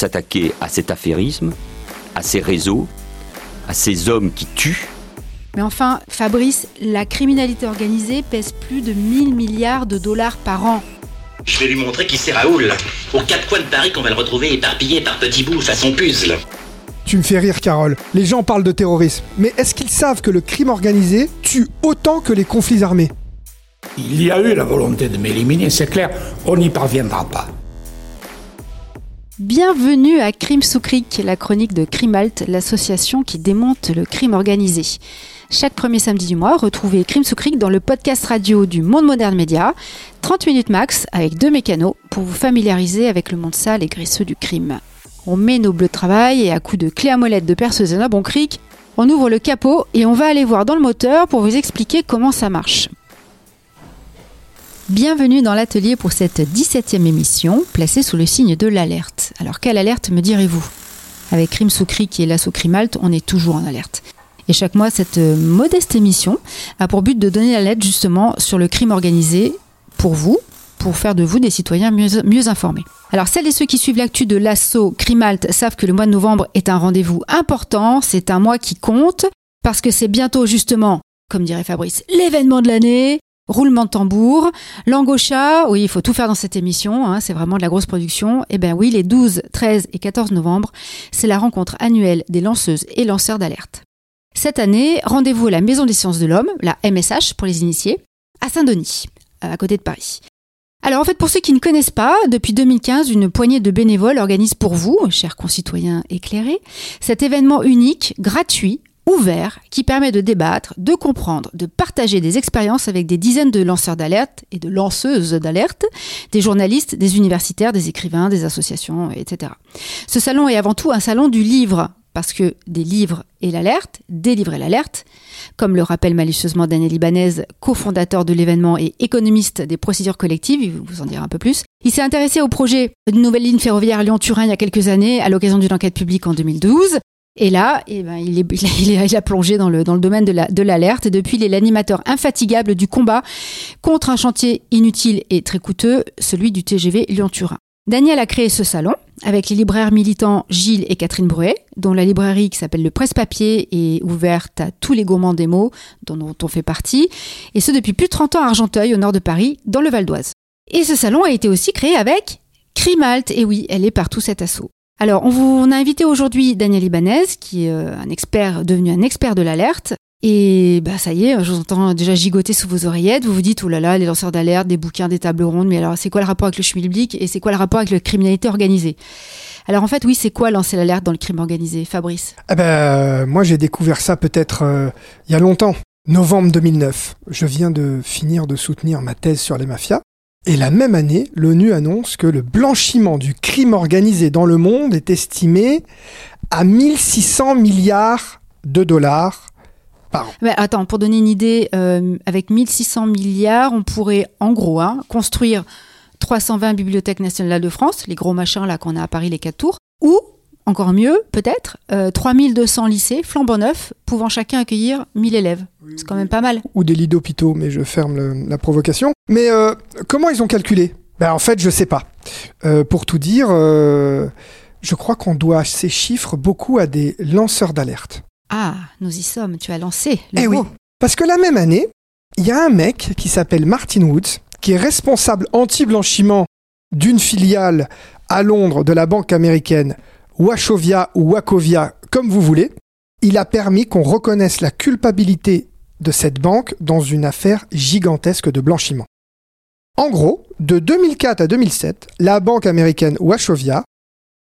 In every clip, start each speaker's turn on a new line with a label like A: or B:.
A: s'attaquer à cet affairisme, à ces réseaux, à ces hommes qui tuent.
B: Mais enfin, Fabrice, la criminalité organisée pèse plus de 1000 milliards de dollars par an.
C: Je vais lui montrer qui c'est Raoul. Aux quatre coins de Paris qu'on va le retrouver éparpillé par petits bouts façon puzzle.
D: Tu me fais rire, Carole. Les gens parlent de terrorisme. Mais est-ce qu'ils savent que le crime organisé tue autant que les conflits armés?
E: Il y a eu la volonté de m'éliminer, c'est clair. On n'y parviendra pas.
B: Bienvenue à Crime sous Cric, la chronique de Crimalt, l'association qui démonte le crime organisé. Chaque premier samedi du mois, retrouvez Crime sous Cric dans le podcast radio du Monde Moderne Média. 30 minutes max avec deux mécanos pour vous familiariser avec le monde sale et graisseux du crime. On met nos bleus de travail et à coups de clé à molette de perceuse et un bon cric, on ouvre le capot et on va aller voir dans le moteur pour vous expliquer comment ça marche. Bienvenue dans l'atelier pour cette 17e émission, placée sous le signe de l'alerte. Alors quelle alerte me direz-vous? Avec Crime sous Cric et l'assaut Crimalt, on est toujours en alerte. Et chaque mois, cette modeste émission a pour but de donner l'alerte justement sur le crime organisé pour vous, pour faire de vous des citoyens mieux, mieux informés. Alors celles et ceux qui suivent l'actu de l'assaut Crimalt savent que le mois de novembre est un rendez-vous important, c'est un mois qui compte, parce que c'est bientôt justement, comme dirait Fabrice, l'événement de l'année, roulement de tambour, langocha, oui, il faut tout faire dans cette émission, hein, c'est vraiment de la grosse production. Eh bien oui, les 12, 13 et 14 novembre, c'est la rencontre annuelle des lanceuses et lanceurs d'alerte. Cette année, rendez-vous à la Maison des sciences de l'homme, la MSH pour les initiés, à Saint-Denis, à côté de Paris. Alors en fait, pour ceux qui ne connaissent pas, depuis 2015, une poignée de bénévoles organise pour vous, chers concitoyens éclairés, cet événement unique, gratuit, ouvert qui permet de débattre, de comprendre, de partager des expériences avec des dizaines de lanceurs d'alerte et de lanceuses d'alerte, des journalistes, des universitaires, des écrivains, des associations, etc. Ce salon est avant tout un salon du livre, parce que des livres et l'alerte, délivrer l'alerte, comme le rappelle malicieusement Daniel Ibanez, cofondateur de l'événement et économiste des procédures collectives, il vous en dira un peu plus. Il s'est intéressé au projet d'une nouvelle ligne ferroviaire Lyon-Turin il y a quelques années, à l'occasion d'une enquête publique en 2012. Et là, eh ben, il, a plongé dans le, domaine de l'alerte. et depuis, il est l'animateur infatigable du combat contre un chantier inutile et très coûteux, celui du TGV Lyon-Turin. Daniel a créé ce salon avec les libraires militants Gilles et Catherine Bruet, dont la librairie qui s'appelle Le Presse-Papier est ouverte à tous les gourmands des mots dont on fait partie, et ce depuis plus de 30 ans à Argenteuil, au nord de Paris, dans le Val d'Oise. Et ce salon a été aussi créé avec Crimalt, et oui, elle est partout cet assaut. Alors, on, vous, on a invité aujourd'hui Daniel Ibanez, qui est un expert, devenu un expert de l'alerte. Et bah ça y est, je vous entends déjà gigoter sous vos oreillettes. Vous vous dites, oh là là, les lanceurs d'alerte, des bouquins, des tables rondes. Mais alors, c'est quoi le rapport avec le schmilblick et c'est quoi le rapport avec la criminalité organisée? Alors en fait, oui, c'est quoi lancer l'alerte dans le crime organisé, Fabrice?
D: Eh ben, moi j'ai découvert ça peut-être euh, il y a longtemps, novembre 2009. Je viens de finir de soutenir ma thèse sur les mafias. Et la même année, l'ONU annonce que le blanchiment du crime organisé dans le monde est estimé à 1600 milliards de dollars par an.
B: Mais attends, pour donner une idée, euh, avec 1600 milliards, on pourrait en gros hein, construire 320 bibliothèques nationales de France, les gros machins là qu'on a à Paris, les quatre tours, ou encore mieux, peut-être, euh, 3200 lycées flambant neufs, pouvant chacun accueillir 1000 élèves. C'est quand même pas mal.
D: Ou des lits d'hôpitaux, mais je ferme le, la provocation. Mais euh, comment ils ont calculé? Ben, En fait, je sais pas. Euh, pour tout dire, euh, je crois qu'on doit ces chiffres beaucoup à des lanceurs d'alerte.
B: Ah, nous y sommes, tu as lancé le
D: Eh oui, parce que la même année, il y a un mec qui s'appelle Martin Woods, qui est responsable anti-blanchiment d'une filiale à Londres de la banque américaine Wachovia ou Wachovia, comme vous voulez, il a permis qu'on reconnaisse la culpabilité de cette banque dans une affaire gigantesque de blanchiment. En gros, de 2004 à 2007, la banque américaine Wachovia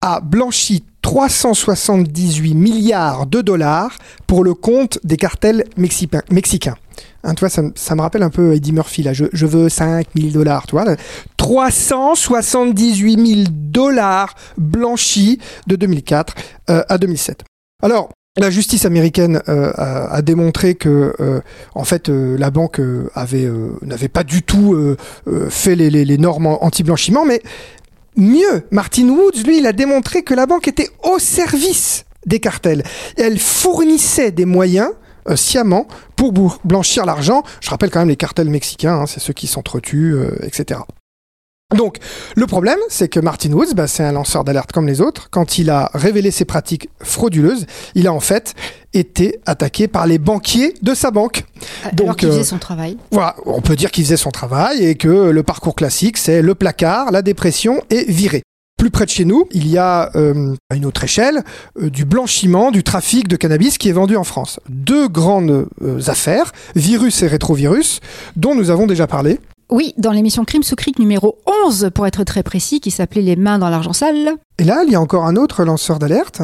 D: a blanchi 378 milliards de dollars pour le compte des cartels mexicains. Hein, tu vois, ça, me- rappelle un peu Eddie Murphy, là. Je, je veux 5 000 dollars, tu vois. là. 378 000 dollars blanchis de 2004 euh, à 2007. Alors, la justice américaine euh, a, démontré que, euh, en fait, euh, la banque avait n'avait pas du tout fait les, normes anti-blanchiment, mais mieux, Martin Woods, lui, il a démontré que la banque était au service des cartels. Elle fournissait des moyens euh, sciemment pour blanchir l'argent. Je rappelle quand même les cartels mexicains, hein, c'est ceux qui s'entretuent, euh, etc. Donc, le problème, c'est que Martin Woods, bah, c'est un lanceur d'alerte comme les autres. Quand il a révélé ses pratiques frauduleuses, il a en fait été attaqué par les banquiers de sa banque.
B: Alors qu'il faisait son travail.
D: Voilà, on peut dire qu'il faisait son travail et que le parcours classique, c'est le placard, la dépression et virer. Plus près de chez nous, il y a euh, à une autre échelle euh, du blanchiment, du trafic de cannabis qui est vendu en France. Deux grandes euh, affaires, virus et rétrovirus, dont nous avons déjà parlé.
B: Oui, dans l'émission Crime sous Cric numéro 11, pour être très précis, qui s'appelait Les mains dans l'argent sale.
D: Et là, il y a encore un autre lanceur d'alerte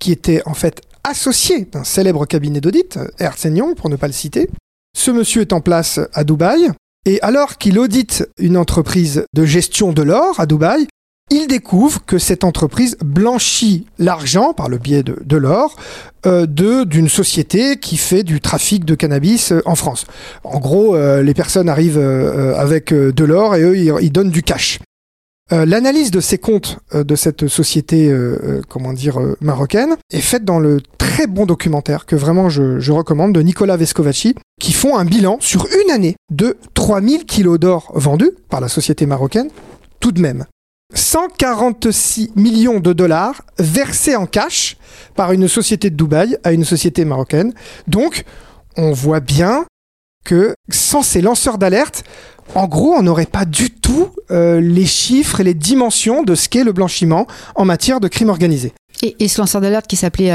D: qui était en fait associé d'un célèbre cabinet d'audit, Ernst Young pour ne pas le citer. Ce monsieur est en place à Dubaï, et alors qu'il audite une entreprise de gestion de l'or à Dubaï, il découvre que cette entreprise blanchit l'argent par le biais de, l'or euh, d'une société qui fait du trafic de cannabis euh, en France. En gros, euh, les personnes arrivent avec de l'or et eux ils, donnent du cash. L'analyse de ces comptes de cette société, comment dire, marocaine, est faite dans le très bon documentaire que vraiment je, je recommande de Nicolas Vescovaci, qui font un bilan sur une année de 3000 kilos d'or vendus par la société marocaine, tout de même. 146 millions de dollars versés en cash par une société de Dubaï à une société marocaine. Donc, on voit bien que sans ces lanceurs d'alerte, en gros, on n'aurait pas du tout euh, les chiffres et les dimensions de ce qu'est le blanchiment en matière de crime organisé.
B: Et, ce lanceur d'alerte qui s'appelait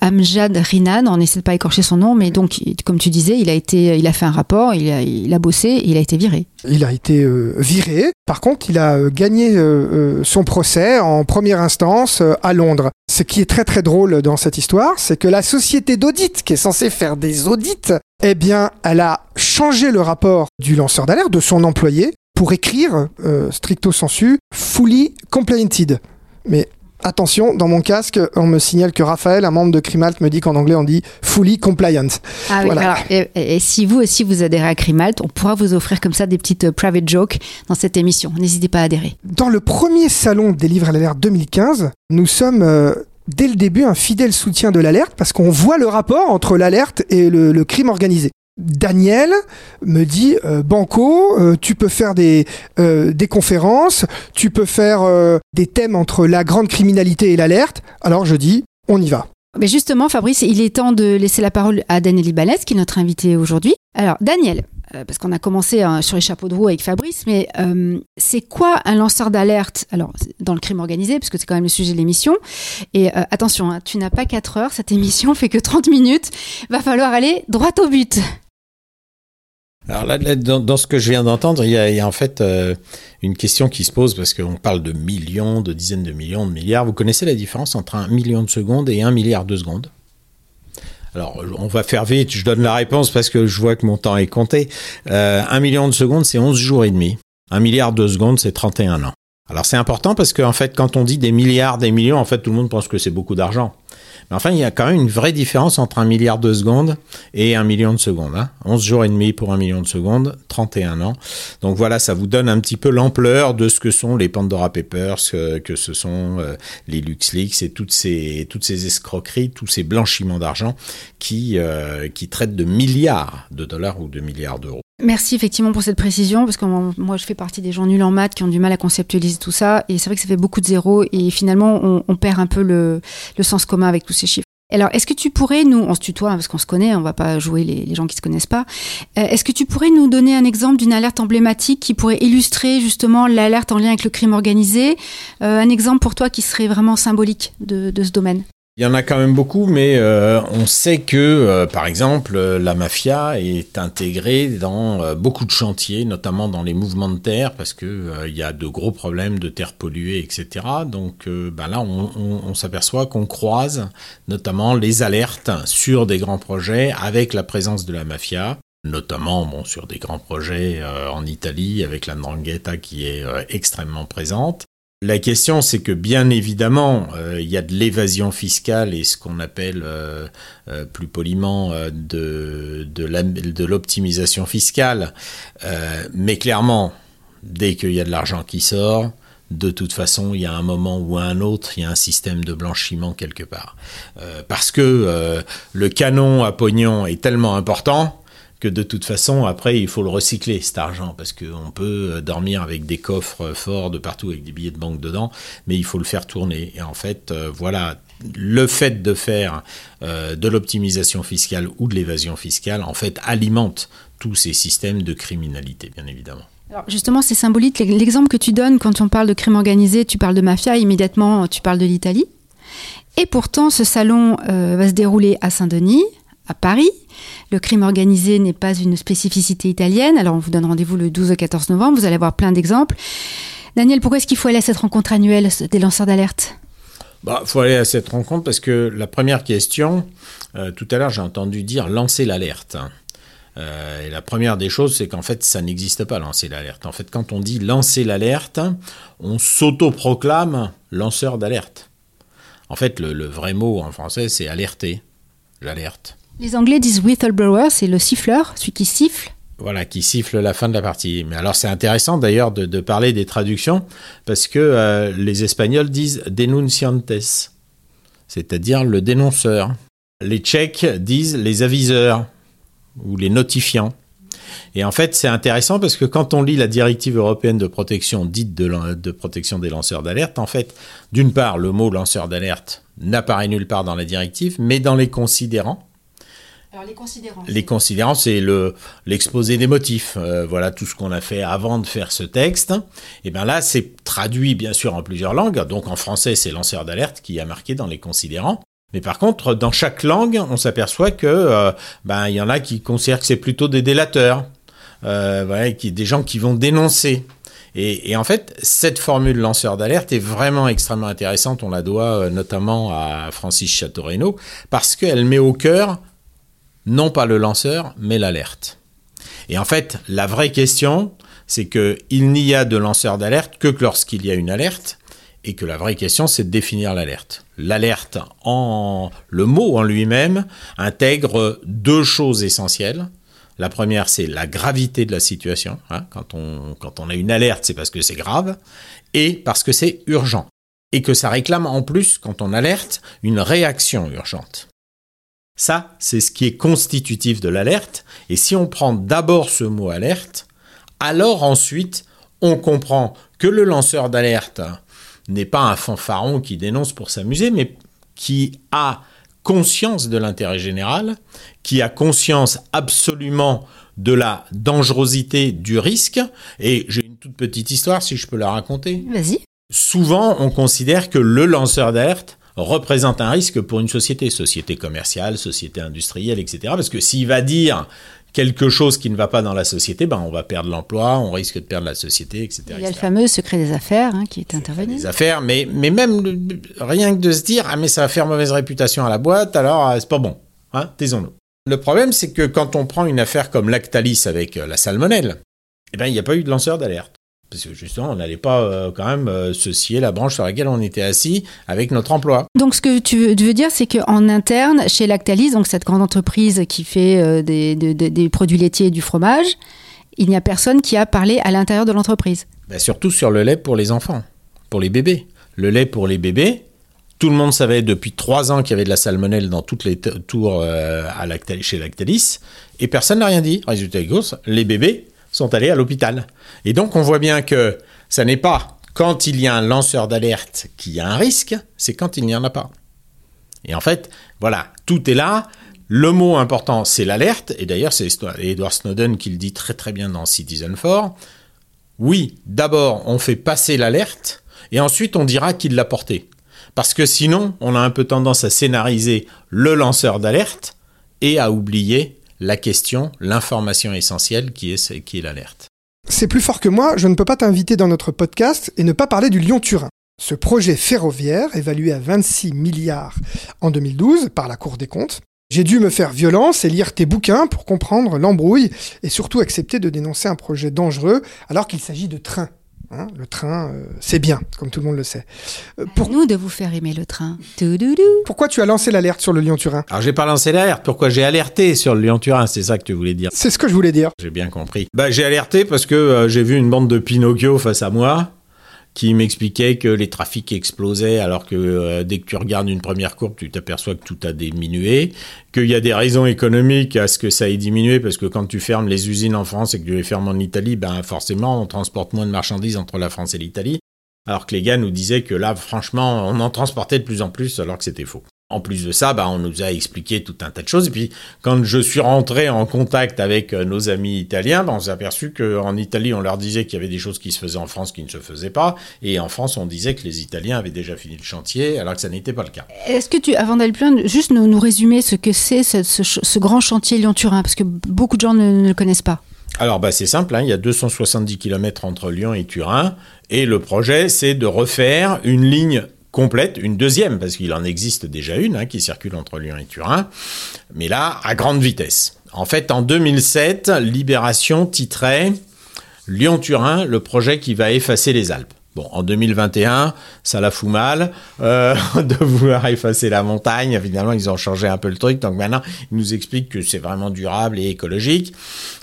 B: Amjad Rinan, on essaie de pas écorcher son nom, mais donc, comme tu disais, il a été, il a fait un rapport, il a, bossé, il a été viré.
D: Il a été euh, viré. Par contre, il a euh, gagné euh, son procès en première instance à Londres. Ce qui est très très drôle dans cette histoire, c'est que la société d'audit qui est censée faire des audits, eh bien, elle a changé le rapport du lanceur d'alerte, de son employé, pour écrire stricto sensu fully complianted. Mais Attention, dans mon casque, on me signale que Raphaël, un membre de Crimalt, me dit qu'en anglais on dit fully compliant.
B: Ah oui, voilà. et, si vous aussi vous adhérez à Crimalt, on pourra vous offrir comme ça des petites euh, private jokes dans cette émission. N'hésitez pas à adhérer.
D: Dans le premier salon des livres à l'alerte 2015, nous sommes euh, dès le début un fidèle soutien de l'alerte parce qu'on voit le rapport entre l'alerte et le crime organisé. Daniel me dit euh, Banco, euh, tu peux faire des, euh, des conférences, tu peux faire des thèmes entre la grande criminalité et l'alerte. Alors je dis on y va.
B: Mais justement, Fabrice, il est temps de laisser la parole à Daniel Ibanez, qui est notre invité aujourd'hui. Alors, Daniel, parce qu'on a commencé hein, sur les chapeaux de roue avec Fabrice, mais c'est quoi un lanceur d'alerte? Alors, dans le crime organisé, puisque c'est quand même le sujet de l'émission. Et attention, hein, tu n'as pas 4 heures, cette émission fait que 30 minutes. Va falloir aller droit au but.
F: Alors là, dans, ce que je viens d'entendre, il, y a, en fait euh, une question qui se pose parce qu'on parle de millions, de dizaines de millions, de milliards. Vous connaissez la différence entre un million de secondes et un milliard de secondes? Alors, on va faire vite, je donne la réponse parce que je vois que mon temps est compté. Euh, un million de secondes, c'est 11 jours et demi. Un milliard de secondes, c'est 31 ans. Alors, c'est important parce qu'en fait, quand on dit des milliards, des millions, en fait, tout le monde pense que c'est beaucoup d'argent. Mais enfin, il y a quand même une vraie différence entre un milliard de secondes et un million de secondes. Hein. 11 jours et demi pour un million de secondes, 31 ans. Donc voilà, ça vous donne un petit peu l'ampleur de ce que sont les Pandora Papers, que, que ce sont euh, les LuxLeaks et toutes ces, escroqueries, tous ces blanchiments d'argent euh, qui traitent de milliards de dollars ou de milliards d'euros.
B: Merci effectivement pour cette précision, parce que moi je fais partie des gens nuls en maths qui ont du mal à conceptualiser tout ça, et c'est vrai que ça fait beaucoup de zéros, et finalement on, perd un peu le, sens commun avec tous ces chiffres. Alors, est-ce que tu pourrais nous, on se tutoie parce qu'on se connaît, on va pas jouer les, gens qui se connaissent pas. Euh, est-ce que tu pourrais nous donner un exemple d'une alerte emblématique qui pourrait illustrer justement l'alerte en lien avec le crime organisé euh, Un exemple pour toi qui serait vraiment symbolique de ce domaine?
F: Il y en a quand même beaucoup, mais euh, on sait que, euh, par exemple, euh, la mafia est intégrée dans beaucoup de chantiers, notamment dans les mouvements de terre, parce que il y a de gros problèmes de terre polluée, etc. Donc ben là, on, s'aperçoit qu'on croise notamment les alertes sur des grands projets avec la présence de la mafia notamment bon, sur des grands projets en Italie avec la Ndrangheta qui est extrêmement présente. La question, c'est que bien évidemment, euh, il y a de l'évasion fiscale et ce qu'on appelle euh, euh, plus poliment de, de l'optimisation fiscale. mais clairement, dès qu'il y a de l'argent qui sort, de toute façon, il y a un moment ou un autre, il y a un système de blanchiment quelque part. parce que le canon à pognon est tellement important que de toute façon, après, il faut le recycler, cet argent, parce qu'on peut euh, dormir avec des coffres forts de partout, avec des billets de banque dedans, mais il faut le faire tourner. Et en fait, euh, voilà, le fait de faire euh, de l'optimisation fiscale ou de l'évasion fiscale, en fait, alimente tous ces systèmes de criminalité, bien évidemment.
B: Alors justement, c'est symbolique. L'exemple que tu donnes quand on parle de crime organisé, tu parles de mafia, immédiatement tu parles de l'Italie. Et pourtant, ce salon va se dérouler à Saint-Denis, à Paris. Le crime organisé n'est pas une spécificité italienne. Alors, on vous donne rendez-vous le 12 au 14 novembre. Vous allez avoir plein d'exemples. Daniel, pourquoi est-ce qu'il faut aller à cette rencontre annuelle des lanceurs d'alerte?
F: Il bah, faut aller à cette rencontre parce que la première question, euh, tout à l'heure j'ai entendu dire lancer l'alerte. Euh, et la première des choses, c'est qu'en fait, ça n'existe pas, lancer l'alerte. En fait, quand on dit lancer l'alerte, on s'autoproclame lanceur d'alerte. En fait, le vrai mot en français, c'est alerter. J'alerte.
B: Les Anglais disent whistleblower, c'est le siffleur, celui qui siffle.
F: Voilà, qui siffle la fin de la partie. Mais alors c'est intéressant d'ailleurs de, parler des traductions, parce que euh, les Espagnols disent denunciantes, c'est-à-dire le dénonceur. Les Tchèques disent les aviseurs ou les notifiants. Et en fait, c'est intéressant parce que quand on lit la directive européenne de protection dite de, de protection des lanceurs d'alerte, en fait, d'une part, le mot lanceur d'alerte n'apparaît nulle part dans la directive, mais dans les considérants,
B: les considérants.
F: Les considérants, c'est le l'exposé des motifs. Euh, voilà tout ce qu'on a fait avant de faire ce texte. Et bien là, c'est traduit bien sûr en plusieurs langues. Donc en français, c'est lanceur d'alerte qui a marqué dans les considérants. Mais par contre, dans chaque langue, on s'aperçoit que euh, ben y en a qui considèrent que c'est plutôt des délateurs, euh, qui des gens qui vont dénoncer. Et, en fait, cette formule lanceur d'alerte est vraiment extrêmement intéressante. On la doit notamment à Francis Chateau-Renaud parce qu'elle met au cœur non pas le lanceur, mais l'alerte. Et en fait, la vraie question, c'est qu'il n'y a de lanceur d'alerte que lorsqu'il y a une alerte, et que la vraie question, c'est de définir l'alerte. L'alerte, en le mot en lui-même, intègre deux choses essentielles. La première, c'est la gravité de la situation. Hein. Quand, on, quand on a une alerte, c'est parce que c'est grave, et parce que c'est urgent. Et que ça réclame en plus, quand on alerte, une réaction urgente. Ça, c'est ce qui est constitutif de l'alerte. Et si on prend d'abord ce mot alerte, alors ensuite, on comprend que le lanceur d'alerte n'est pas un fanfaron qui dénonce pour s'amuser, mais qui a conscience de l'intérêt général, qui a conscience absolument de la dangerosité du risque. Et j'ai une toute petite histoire, si je peux la raconter.
B: Vas-y.
F: Souvent, on considère que le lanceur d'alerte représente un risque pour une société, société commerciale, société industrielle, etc. Parce que s'il va dire quelque chose qui ne va pas dans la société, ben on va perdre l'emploi, on risque de perdre la société, etc.
B: Il y a le fameux secret des affaires hein, qui est intervenu.
F: Des affaires, mais, mais même rien que de se dire ah mais ça va faire mauvaise réputation à la boîte, alors euh, c'est pas bon, hein, taisons-nous. Le problème c'est que quand on prend une affaire comme Lactalis avec euh, la salmonelle, eh ben il n'y a pas eu de lanceur d'alerte. Parce que justement, on n'allait pas euh, quand même euh, se scier la branche sur laquelle on était assis avec notre emploi.
B: Donc ce que tu veux, dire, c'est qu'en interne, chez Lactalis, donc cette grande entreprise qui fait euh, des, produits laitiers et du fromage, il n'y a personne qui a parlé à l'intérieur de l'entreprise.
F: Ben, surtout sur le lait pour les enfants, pour les bébés. Le lait pour les bébés, tout le monde savait depuis trois ans qu'il y avait de la salmonelle dans toutes les tours à chez Lactalis, et personne n'a rien dit. Résultat des courses, les bébés sont allés à l'hôpital. Et donc on voit bien que ça n'est pas quand il y a un lanceur d'alerte qu'il y a un risque, c'est quand il n'y en a pas. Et en fait, voilà, tout est là. Le mot important, c'est l'alerte. Et d'ailleurs, c'est Edward Snowden qui le dit très très bien dans Citizen 4. Oui, d'abord, on fait passer l'alerte, et ensuite on dira qui l'a porté. Parce que sinon, on a un peu tendance à scénariser le lanceur d'alerte et à oublier la question, l'information essentielle qui est, qui est l'alerte.
D: C'est plus fort que moi, je ne peux pas t'inviter dans notre podcast et ne pas parler du Lyon-Turin. Ce projet ferroviaire, évalué à 26 milliards en 2012 par la Cour des comptes, j'ai dû me faire violence et lire tes bouquins pour comprendre l'embrouille et surtout accepter de dénoncer un projet dangereux alors qu'il s'agit de trains. Hein, le train, euh, c'est bien, comme tout le monde le sait.
B: Euh, pour nous de vous faire aimer le train.
D: Pourquoi tu as lancé l'alerte sur le Lyon-Turin
F: Alors j'ai pas lancé l'alerte, pourquoi j'ai alerté sur le Lyon-Turin C'est ça que tu voulais dire
D: C'est ce que je voulais dire.
F: J'ai bien compris. Bah j'ai alerté parce que euh, j'ai vu une bande de Pinocchio face à moi qui m'expliquait que les trafics explosaient alors que euh, dès que tu regardes une première courbe, tu t'aperçois que tout a diminué, qu'il y a des raisons économiques à ce que ça ait diminué parce que quand tu fermes les usines en France et que tu les fermes en Italie, ben forcément on transporte moins de marchandises entre la France et l'Italie. Alors que les gars nous disaient que là, franchement, on en transportait de plus en plus alors que c'était faux. En plus de ça, bah, on nous a expliqué tout un tas de choses. Et puis, quand je suis rentré en contact avec euh, nos amis italiens, bah, on s'est aperçu qu'en Italie, on leur disait qu'il y avait des choses qui se faisaient en France qui ne se faisaient pas. Et en France, on disait que les Italiens avaient déjà fini le chantier, alors que ça n'était pas le cas.
B: Est-ce que tu, avant d'aller plus loin, juste nous, nous résumer ce que c'est ce, ce, ce, grand chantier Lyon-Turin? Parce que beaucoup de gens ne, ne le connaissent pas.
F: Alors, bah, c'est simple, hein, il y a 270 km entre Lyon et Turin. Et le projet, c'est de refaire une ligne complète, une deuxième, parce qu'il en existe déjà une hein, qui circule entre Lyon et Turin, mais là, à grande vitesse. En fait, en 2007, Libération titrait Lyon-Turin, le projet qui va effacer les Alpes. Bon, en 2021, ça la fout mal euh, de vouloir effacer la montagne. Finalement, ils ont changé un peu le truc. Donc maintenant, ils nous expliquent que c'est vraiment durable et écologique.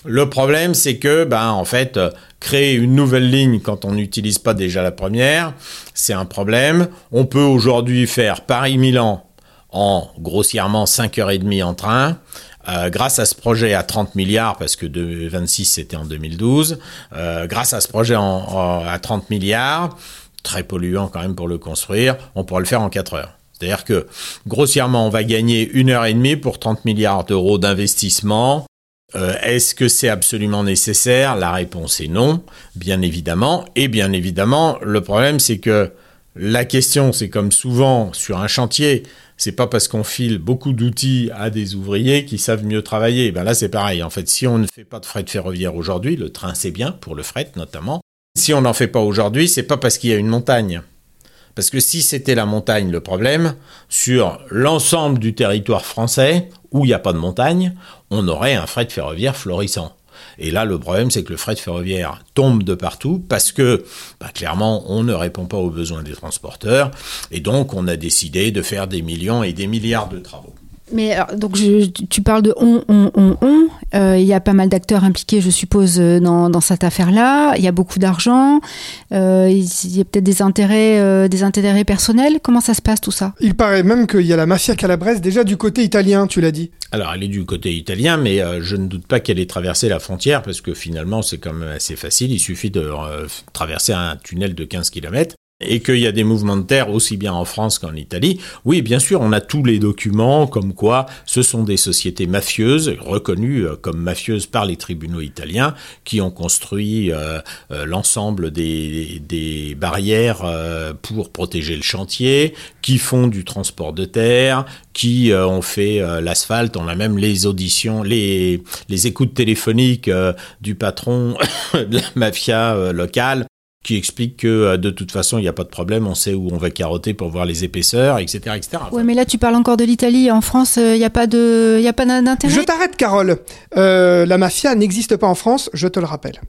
F: Le problème, c'est que, ben, en fait, créer une nouvelle ligne quand on n'utilise pas déjà la première, c'est un problème. On peut aujourd'hui faire Paris-Milan en grossièrement 5h30 en train. Euh, grâce à ce projet à 30 milliards, parce que de 26 c'était en 2012, euh, grâce à ce projet à 30 milliards, très polluant quand même pour le construire, on pourra le faire en 4 heures. C'est-à-dire que grossièrement, on va gagner une heure et demie pour 30 milliards d'euros d'investissement. Euh, Est-ce que c'est absolument nécessaire? La réponse est non, bien évidemment. Et bien évidemment, le problème c'est que la question, c'est comme souvent sur un chantier, c'est pas parce qu'on file beaucoup d'outils à des ouvriers qui savent mieux travailler. Ben là, c'est pareil. En fait, si on ne fait pas de fret ferroviaire aujourd'hui, le train c'est bien pour le fret notamment. Si on n'en fait pas aujourd'hui, c'est pas parce qu'il y a une montagne. Parce que si c'était la montagne le problème, sur l'ensemble du territoire français où il n'y a pas de montagne, on aurait un fret ferroviaire florissant. Et là, le problème, c'est que le fret ferroviaire tombe de partout parce que, bah, clairement, on ne répond pas aux besoins des transporteurs. Et donc, on a décidé de faire des millions et des milliards de travaux.
B: Mais alors, donc je, tu parles de on, on, on, on. Euh, il y a pas mal d'acteurs impliqués, je suppose, dans, dans cette affaire-là. Il y a beaucoup d'argent. Euh, il y a peut-être des intérêts, euh, des intérêts personnels. Comment ça se passe tout ça?
D: Il paraît même qu'il y a la mafia calabraise déjà du côté italien, tu l'as dit.
F: Alors, elle est du côté italien, mais euh, je ne doute pas qu'elle ait traversé la frontière parce que finalement, c'est quand même assez facile. Il suffit de euh, traverser un tunnel de 15 km et qu'il y a des mouvements de terre aussi bien en France qu'en Italie. Oui, bien sûr, on a tous les documents comme quoi ce sont des sociétés mafieuses reconnues euh, comme mafieuses par les tribunaux italiens qui ont construit euh, euh, l'ensemble des, barrières pour protéger le chantier, qui font du transport de terre, qui ont fait l'asphalte. On a même les auditions, les écoutes téléphoniques du patron de la mafia locale qui explique que euh, de toute façon il n'y a pas de problème, on sait où on va carotter pour voir les épaisseurs, etc. etc.
B: Oui, mais là tu parles encore de l'Italie. En France, il n'y a pas de, il a pas d'intérêt.
D: Je t'arrête, Carole. Euh, la mafia n'existe pas en France, je te le rappelle.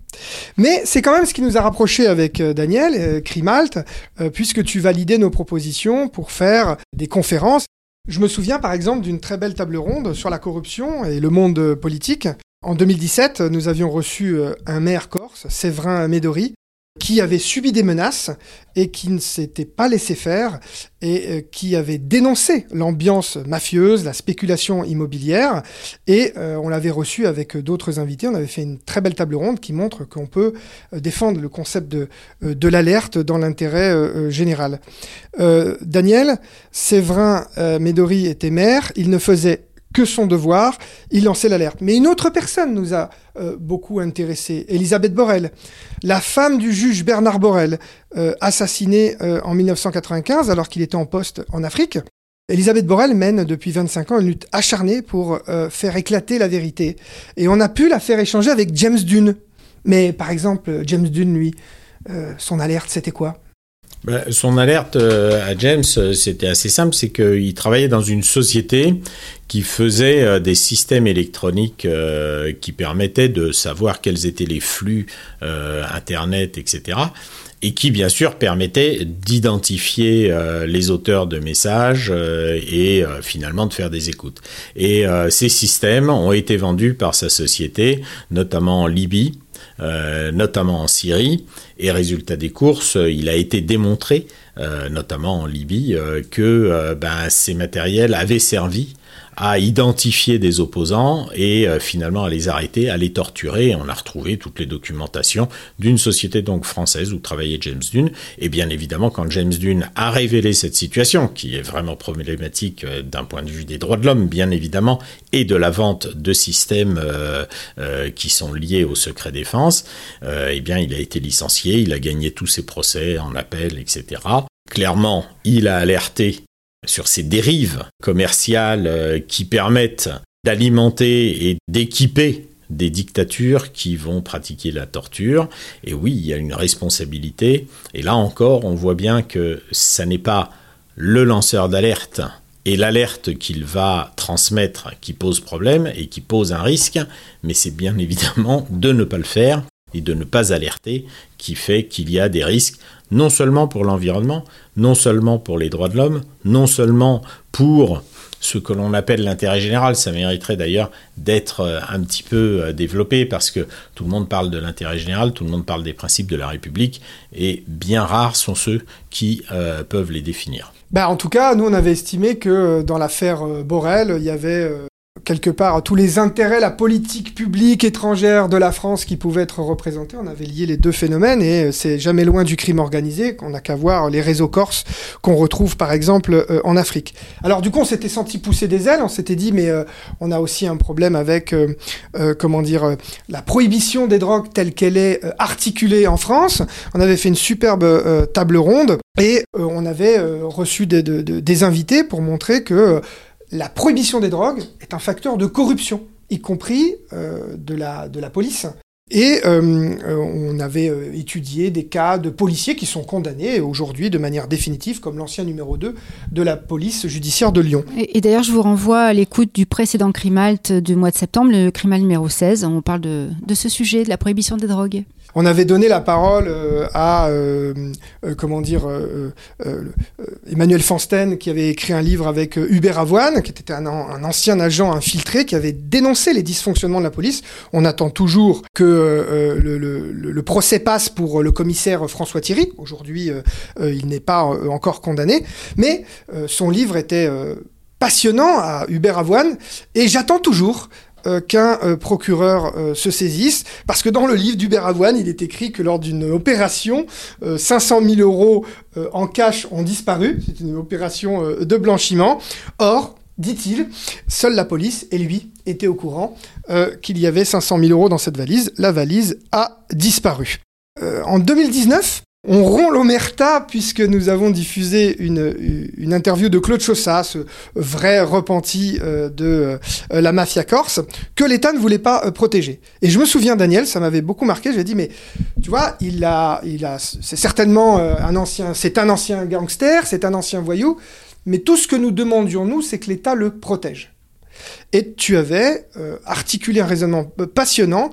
D: Mais c'est quand même ce qui nous a rapprochés avec euh, Daniel, euh, Crimalt, euh, puisque tu validais nos propositions pour faire des conférences. Je me souviens par exemple d'une très belle table ronde sur la corruption et le monde politique. En 2017, nous avions reçu un maire corse, Séverin Médori, qui avait subi des menaces et qui ne s'était pas laissé faire et euh, qui avait dénoncé l'ambiance mafieuse, la spéculation immobilière. Et euh, on l'avait reçu avec d'autres invités. On avait fait une très belle table ronde qui montre qu'on peut euh, défendre le concept de, l'alerte dans l'intérêt général. Daniel, Séverin Médori était maire. Il ne faisait que son devoir, il lançait l'alerte. Mais une autre personne nous a euh, beaucoup intéressé, Elisabeth Borel, la femme du juge Bernard Borel, euh, assassinée euh, en 1995 alors qu'il était en poste en Afrique. Elisabeth Borel mène depuis 25 ans une lutte acharnée pour faire éclater la vérité. Et on a pu la faire échanger avec James Dunn. Mais par exemple, James Dunn, lui, son alerte, c'était quoi?
F: Ben, son alerte euh, à James, c'était assez simple, c'est qu'il travaillait dans une société qui faisait euh, des systèmes électroniques euh, qui permettaient de savoir quels étaient les flux Internet, etc. Et qui, bien sûr, permettaient d'identifier les auteurs de messages et finalement de faire des écoutes. Et ces systèmes ont été vendus par sa société, notamment en Libye, notamment en Syrie, Et résultat des courses, il a été démontré, notamment en Libye, que ben, ces matériels avaient servi à identifier des opposants et euh, finalement à les arrêter, à les torturer. on a retrouvé toutes les documentations d'une société donc française où travaillait James Dune. Et bien évidemment, quand James Dune a révélé cette situation, qui est vraiment problématique euh, d'un point de vue des droits de l'homme, bien évidemment, et de la vente de systèmes euh, qui sont liés au secret défense, eh bien il a été licencié, il a gagné tous ses procès en appel, etc. Clairement, il a alerté sur ces dérives commerciales euh, qui permettent d'alimenter et d'équiper des dictatures qui vont pratiquer la torture. Et oui, il y a une responsabilité. Et là encore, on voit bien que ça n'est pas le lanceur d'alerte et l'alerte qu'il va transmettre qui pose problème et qui pose un risque, mais c'est bien évidemment de ne pas le faire et de ne pas alerter qui fait qu'il y a des risques non seulement pour l'environnement, non seulement pour les droits de l'homme, non seulement pour ce que l'on appelle l'intérêt général. Ça mériterait d'ailleurs d'être euh, un petit peu euh, développé parce que tout le monde parle de l'intérêt général, tout le monde parle des principes de la République et bien rares sont ceux qui euh, peuvent les définir.
D: Ben, en tout cas, nous on avait estimé que dans l'affaire Borel, il y avait quelque part tous les intérêts, la politique publique étrangère de la France qui pouvaient être représentés. On avait lié les deux phénomènes et c'est jamais loin du crime organisé. qu'on n'a qu'à voir les réseaux corses qu'on retrouve par exemple euh, en Afrique. Alors du coup, on s'était senti pousser des ailes. On s'était dit, mais euh, on a aussi un problème avec, euh, comment dire, la prohibition des drogues telle qu'elle est articulée en France. On avait fait une superbe table ronde et on avait reçu des, des invités pour montrer que la prohibition des drogues est un facteur de corruption, y compris euh, de, la, de la police. Et euh, euh, on avait étudié des cas de policiers qui sont condamnés aujourd'hui de manière définitive, comme l'ancien numéro 2 de la police judiciaire de Lyon.
B: Et, d'ailleurs, je vous renvoie à l'écoute du précédent Crimalt du mois de septembre, le Crimal numéro 16. On parle de, de ce sujet, de la prohibition des drogues.
D: On avait donné la parole euh, à, euh, euh, Emmanuel Fansten, qui avait écrit un livre avec Hubert Avoine, qui était un, ancien agent infiltré, qui avait dénoncé les dysfonctionnements de la police. On attend toujours que le, procès passe pour le commissaire François Thierry. Aujourd'hui, il n'est pas encore condamné, mais son livre était passionnant à Hubert Avoine, et j'attends toujours euh, qu'un euh, procureur euh, se saisisse, parce que dans le livre d'Hubert Avoine, il est écrit que lors d'une opération, 500 000 euros en cash ont disparu. C'est une opération de blanchiment. Or, dit-il, seule la police et lui étaient au courant qu'il y avait 500 000 euros dans cette valise. La valise a disparu. en 2019, on rompt l'omerta puisque nous avons diffusé une, interview de Claude Chaussat, ce vrai repenti euh, de euh, la mafia corse, que l'État ne voulait pas euh, protéger. Et je me souviens, Daniel, ça m'avait beaucoup marqué, j'ai dit, mais tu vois, il a, il a, c'est certainement un ancien, c'est un ancien gangster, c'est un ancien voyou, mais tout ce que nous demandions, nous, c'est que l'État le protège. Et tu avais articulé un raisonnement passionnant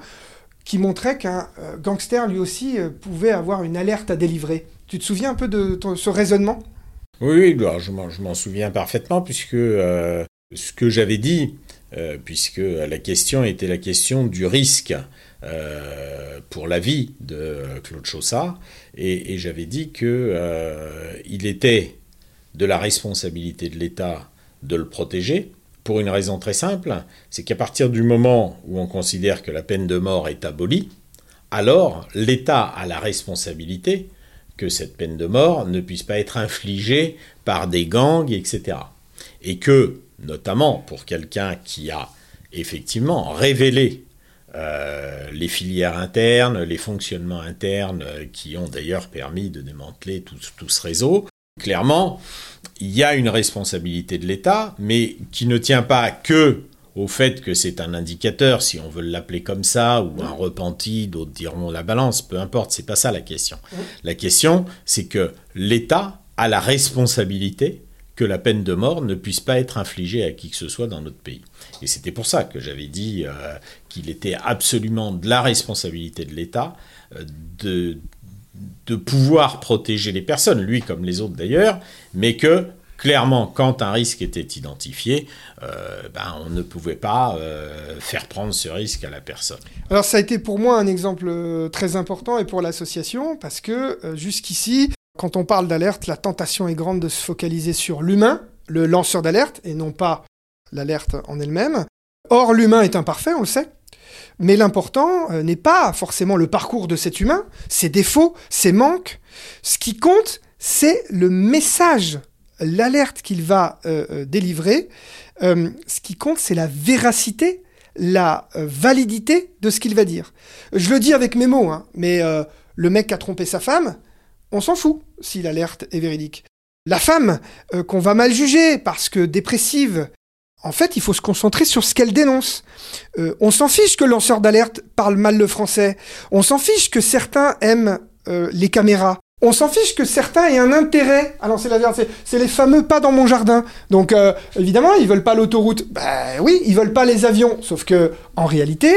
D: qui montrait qu'un euh, gangster lui aussi euh, pouvait avoir une alerte à délivrer. Tu te souviens un peu de ce raisonnement?
F: Oui, je m'en souviens parfaitement puisque euh, ce que j'avais dit, puisque la question était la question du risque pour la vie de Claude Chaussat, et, et j'avais dit que il était de la responsabilité de l'État de le protéger, pour une raison très simple, c'est qu'à partir du moment où on considère que la peine de mort est abolie, alors l'État a la responsabilité que cette peine de mort ne puisse pas être infligée par des gangs, etc. Et que, notamment pour quelqu'un qui a effectivement révélé euh, les filières internes, les fonctionnements internes qui ont d'ailleurs permis de démanteler tout ce réseau, clairement, il y a une responsabilité de l'État, mais qui ne tient pas que au fait que c'est un indicateur, si on veut l'appeler comme ça, ou un repenti, d'autres diront la balance, peu importe, c'est pas ça la question. La question, c'est que l'État a la responsabilité que la peine de mort ne puisse pas être infligée à qui que ce soit dans notre pays. Et c'était pour ça que j'avais dit euh, qu'il était absolument de la responsabilité de l'État euh, de de pouvoir protéger les personnes, lui comme les autres d'ailleurs, mais que clairement, quand un risque était identifié, euh, ben, on ne pouvait pas euh, faire prendre ce risque à la personne.
D: Alors ça a été pour moi un exemple euh, très important et pour l'association, parce que jusqu'ici, quand on parle d'alerte, la tentation est grande de se focaliser sur l'humain, le lanceur d'alerte, et non pas l'alerte en elle-même. Or, l'humain est imparfait, on le sait. Mais l'important n'est pas forcément le parcours de cet humain, ses défauts, ses manques. Ce qui compte, c'est le message l'alerte qu'il va euh, euh, délivrer, euh, ce qui compte, c'est la véracité, la validité de ce qu'il va dire. Je le dis avec mes mots, hein, mais le mec a trompé sa femme, on s'en fout si l'alerte est véridique. La femme qu'on va mal juger parce que dépressive, en fait, il faut se concentrer sur ce qu'elle dénonce. on s'en fiche que le lanceur d'alerte parle mal le français. On s'en fiche que certains aiment les caméras. On s'en fiche que certains aient un intérêt à lancer la. C'est les fameux pas dans mon jardin. Donc euh, évidemment, ils veulent pas l'autoroute. Ben oui, ils veulent pas les avions. Sauf que en réalité,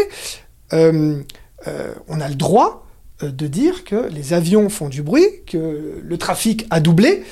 D: euh, euh, on a le droit de dire que les avions font du bruit, que le trafic a doublé.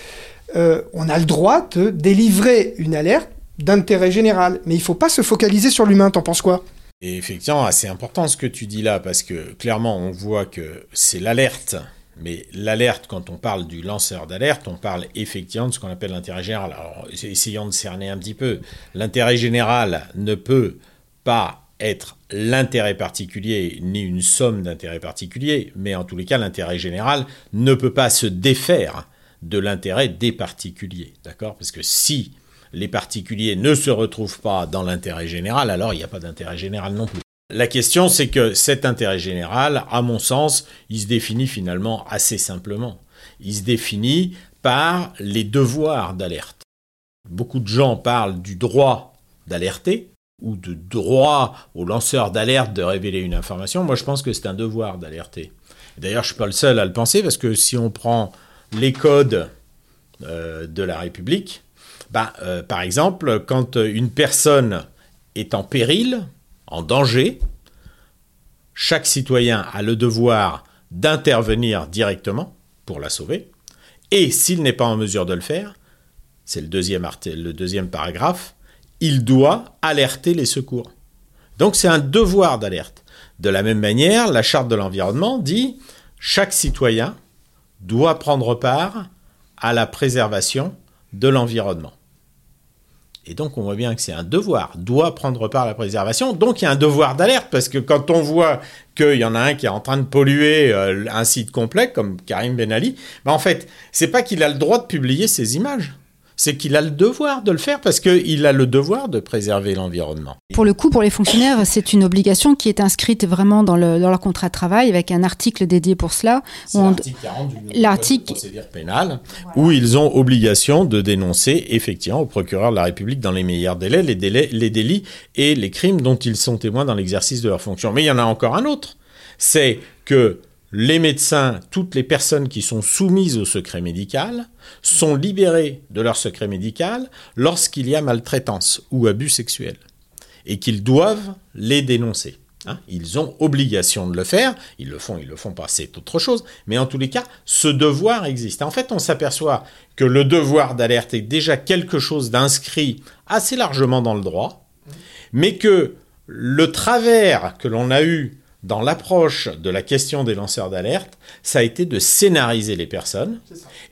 D: on a le droit de délivrer une alerte d'intérêt général. Mais il faut pas se focaliser sur l'humain. T'en penses quoi?
F: Et effectivement, c'est important ce que tu dis là, parce que clairement, on voit que c'est l'alerte mais l'alerte, quand on parle du lanceur d'alerte, on parle effectivement de ce qu'on appelle l'intérêt général. Alors, essayons de cerner un petit peu. L'intérêt général ne peut pas être l'intérêt particulier ni une somme d'intérêt particulier, mais en tous les cas, l'intérêt général ne peut pas se défaire de l'intérêt des particuliers. D'accord? Parce que si les particuliers ne se retrouvent pas dans l'intérêt général, alors il n'y a pas d'intérêt général non plus. La question, c'est que cet intérêt général, à mon sens, il se définit finalement assez simplement. Il se définit par les devoirs d'alerte. Beaucoup de gens parlent du droit d'alerter ou de droit au lanceur d'alerte de révéler une information. Moi, je pense que c'est un devoir d'alerter. D'ailleurs, je ne suis pas le seul à le penser parce que si on prend les codes euh, de la République, bah, euh, par exemple, quand une personne est en péril, en danger, chaque citoyen a le devoir d'intervenir directement pour la sauver, et s'il n'est pas en mesure de le faire, c'est le deuxième, le deuxième paragraphe, il doit alerter les secours. Donc c'est un devoir d'alerte. De la même manière, la charte de l'environnement dit chaque citoyen doit prendre part à la préservation de l'environnement. Et donc on voit bien que c'est un devoir, doit prendre part à la préservation. Donc il y a un devoir d'alerte parce que quand on voit qu'il y en a un qui est en train de polluer euh, un site complet comme Karim Ben Ali, ben en fait c'est pas qu'il a le droit de publier ces images c'est qu'il a le devoir de le faire parce qu'il a le devoir de préserver l'environnement.
B: Pour le coup, pour les fonctionnaires, c'est une obligation qui est inscrite vraiment dans, leur contrat de travail avec un article dédié pour cela.
F: L'article 40 l'article procédure pénale où ils ont obligation de dénoncer effectivement au procureur de la République dans les meilleurs délais les, délais, les délits et les crimes dont ils sont témoins dans l'exercice de leur fonction. Mais il y en a encore un autre. C'est que les médecins, toutes les personnes qui sont soumises au secret médical, sont libérées de leur secret médical lorsqu'il y a maltraitance ou abus sexuel, et qu'ils doivent les dénoncer. Hein. ils ont obligation de le faire, ils le font, ils le font pas, c'est autre chose, mais en tous les cas, ce devoir existe. En fait, on s'aperçoit que le devoir d'alerte est déjà quelque chose d'inscrit assez largement dans le droit, mais que le travers que l'on a eu dans l'approche de la question des lanceurs d'alerte, ça a été de scénariser les personnes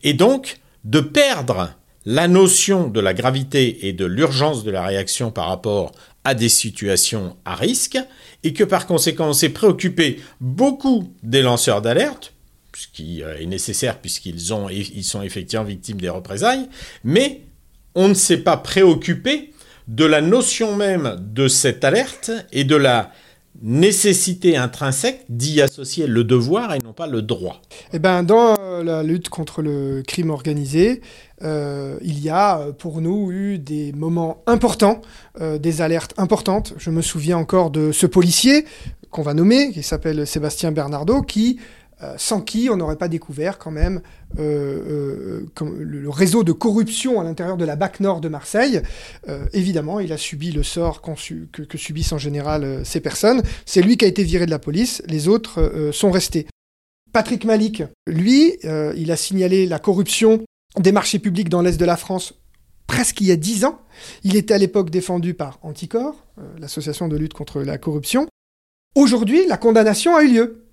F: et donc de perdre la notion de la gravité et de l'urgence de la réaction par rapport à des situations à risque et que par conséquent on s'est préoccupé beaucoup des lanceurs d'alerte, ce qui euh, est nécessaire puisqu'ils ont, ils sont effectivement victimes des représailles, mais on ne s'est pas préoccupé de la notion même de cette alerte et de la nécessité intrinsèque d'y associer le devoir et non pas le droit.
D: Eh ben, dans euh, la lutte contre le crime organisé, euh, il y a pour nous eu des moments importants, euh, des alertes importantes. Je me souviens encore de ce policier qu'on va nommer, qui s'appelle Sébastien Bernardo, qui euh, sans qui on n'aurait pas découvert quand même euh, euh, le, réseau de corruption à l'intérieur de la BAC Nord de Marseille. évidemment, il a subi le sort que, subissent en général ces personnes. C'est lui qui a été viré de la police, les autres sont restés. Patrick Malik, lui, il a signalé la corruption des marchés publics dans l'Est de la France presque il y a dix ans. Il était à l'époque défendu par Anticor, l'association de lutte contre la corruption. Aujourd'hui, la condamnation a eu lieu.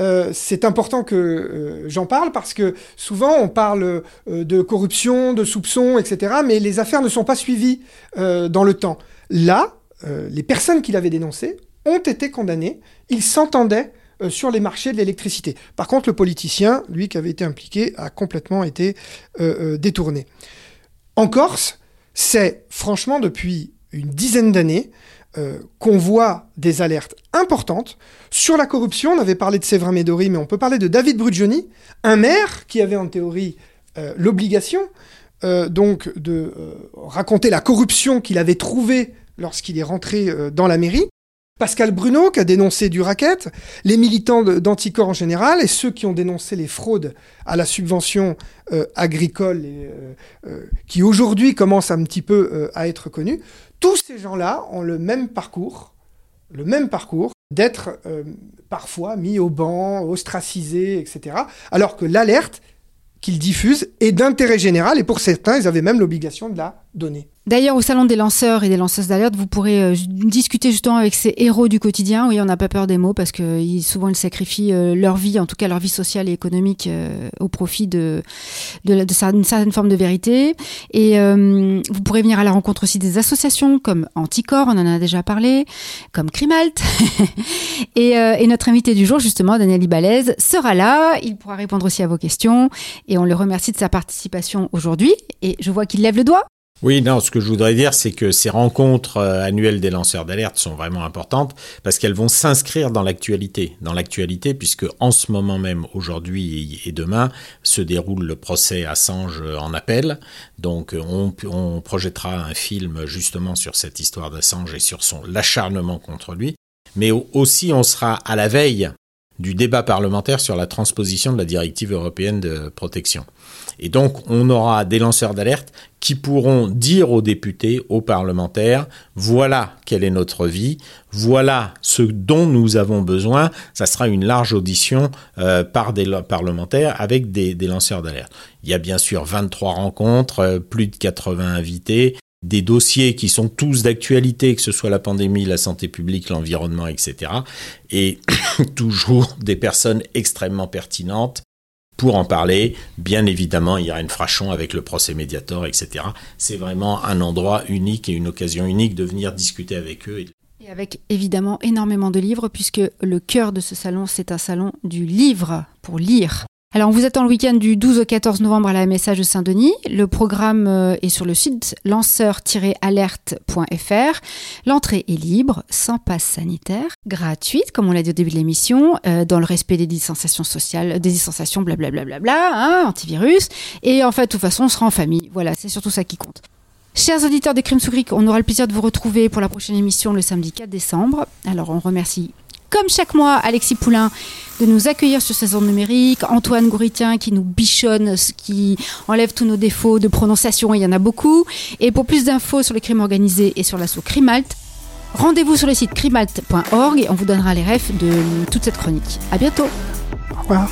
D: Euh, c'est important que euh, j'en parle parce que souvent on parle de corruption, de soupçons, etc. Mais les affaires ne sont pas suivies dans le temps. Là, les personnes qui l'avaient dénoncé ont été condamnées. Ils s'entendaient sur les marchés de l'électricité. Par contre, le politicien, lui qui avait été impliqué, a complètement été détourné. En Corse, c'est franchement depuis une dizaine d'années euh, qu'on voit des alertes importantes sur la corruption. On avait parlé de Séverin Médori, mais on peut parler de David Brugioni, un maire qui avait en théorie euh, l'obligation euh, donc de raconter la corruption qu'il avait trouvée lorsqu'il est rentré dans la mairie. Pascal Bruno, qui a dénoncé du racket, les militants d'Anticor en général, et ceux qui ont dénoncé les fraudes à la subvention agricole, qui aujourd'hui commencent un petit peu à être connus, tous ces gens-là ont le même parcours, le même parcours d'être parfois mis au banc, ostracisés, etc. Alors que l'alerte qu'ils diffusent est d'intérêt général, et pour certains, ils avaient même l'obligation de la
B: D'ailleurs, au salon des lanceurs et des lanceuses d'alerte, vous pourrez euh, discuter justement avec ces héros du quotidien. Oui, on n'a pas peur des mots parce que souvent ils sacrifient euh, leur vie, en tout cas leur vie sociale et économique, euh, au profit de, certaine forme de vérité. Et vous pourrez venir à la rencontre aussi des associations comme Anticor, on en a déjà parlé, comme Crimalt. et, notre invité du jour, justement, Daniel Ibalez, sera là. Il pourra répondre aussi à vos questions. Et on le remercie de sa participation aujourd'hui. Et je vois qu'il lève le doigt.
F: Oui, non, ce que je voudrais dire, c'est que ces rencontres euh, annuelles des lanceurs d'alerte sont vraiment importantes parce qu'elles vont s'inscrire dans l'actualité. Dans l'actualité, puisque en ce moment même, aujourd'hui et demain, se déroule le procès Assange en appel. Donc, on, on projettera un film justement sur cette histoire d'Assange et sur son l'acharnement contre lui. Mais aussi, on sera à la veille du débat parlementaire sur la transposition de la directive européenne de protection. Et donc, on aura des lanceurs d'alerte qui pourront dire aux députés, aux parlementaires, voilà quelle est notre vie, voilà ce dont nous avons besoin. Ça sera une large audition euh, par des parlementaires avec des, lanceurs d'alerte. Il y a bien sûr 23 rencontres, euh, plus de 80 invités, des dossiers qui sont tous d'actualité, que ce soit la pandémie, la santé publique, l'environnement, etc. Et toujours des personnes extrêmement pertinentes pour en parler. Bien évidemment, une Frachon avec le procès Mediator, etc. C'est vraiment un endroit unique et une occasion unique de venir discuter avec eux.
B: Et avec évidemment énormément de livres, puisque le cœur de ce salon, c'est un salon du livre pour lire. Alors, on vous attend le week-end du 12 au 14 novembre à la MSH de Saint-Denis. Le programme euh, est sur le site lanceur-alerte.fr. L'entrée est libre, sans passe sanitaire, gratuite, comme on l'a dit au début de l'émission, euh, dans le respect des distanciations sociales, des distanciations, blablabla, hein, antivirus. Et en fait, de toute façon, on sera en famille. Voilà, c'est surtout ça qui compte. Chers auditeurs des Crimes sous on aura le plaisir de vous retrouver pour la prochaine émission le samedi 4 décembre. Alors, on remercie comme chaque mois, Alexis Poulain de nous accueillir sur ces ondes numériques, Antoine Gouritien qui nous bichonne, qui enlève tous nos défauts de prononciation, il y en a beaucoup. Et pour plus d'infos sur les crimes organisés et sur l'assaut Crimalt, rendez-vous sur le site crimalt.org et on vous donnera les refs de toute cette chronique. À bientôt.
D: Au revoir.